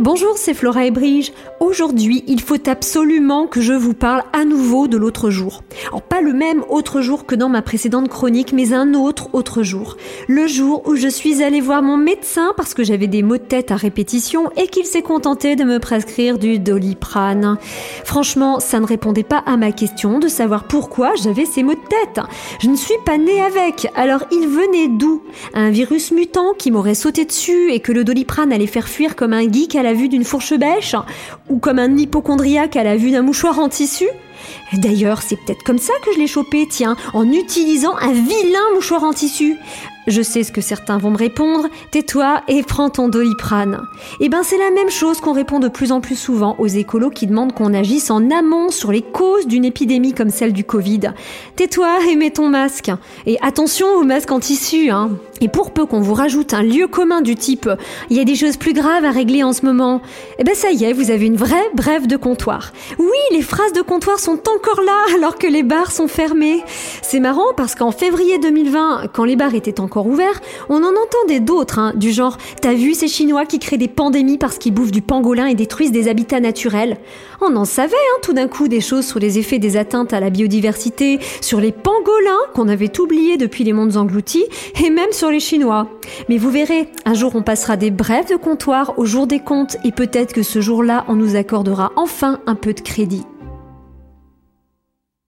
Bonjour, c'est Flora et Brige. Aujourd'hui, il faut absolument que je vous parle à nouveau de l'autre jour. Alors, pas le même autre jour que dans ma précédente chronique, mais un autre autre jour. Le jour où je suis allée voir mon médecin parce que j'avais des maux de tête à répétition et qu'il s'est contenté de me prescrire du doliprane. Franchement, ça ne répondait pas à ma question de savoir pourquoi j'avais ces maux de tête. Je ne suis pas née avec, alors il venait d'où? Un virus mutant qui m'aurait sauté dessus et que le doliprane allait faire fuir comme un geek à la vue d'une fourche bêche Ou comme un hypochondriaque à la vue d'un mouchoir en tissu? D'ailleurs, c'est peut-être comme ça que je l'ai chopé, tiens, en utilisant un vilain mouchoir en tissu. Je sais ce que certains vont me répondre, tais-toi et prends ton doliprane. Eh ben c'est la même chose qu'on répond de plus en plus souvent aux écolos qui demandent qu'on agisse en amont sur les causes d'une épidémie comme celle du Covid. Tais-toi et mets ton masque. Et attention au masque en tissu, hein. Et pour peu qu'on vous rajoute un lieu commun du type il y a des choses plus graves à régler en ce moment, eh ben ça y est, vous avez une vraie brève de comptoir. Oui, les phrases de comptoir sont encore là alors que les bars sont fermés. C'est marrant parce qu'en février 2020, quand les bars étaient encore ouverts, on en entendait d'autres, hein, du genre T'as vu ces Chinois qui créent des pandémies parce qu'ils bouffent du pangolin et détruisent des habitats naturels? On en savait hein, tout d'un coup des choses sur les effets des atteintes à la biodiversité, sur les pangolins qu'on avait oubliés depuis les mondes engloutis, et même sur les Chinois. Mais vous verrez, un jour on passera des brèves de comptoir au jour des comptes et peut-être que ce jour-là on nous accordera enfin un peu de crédit.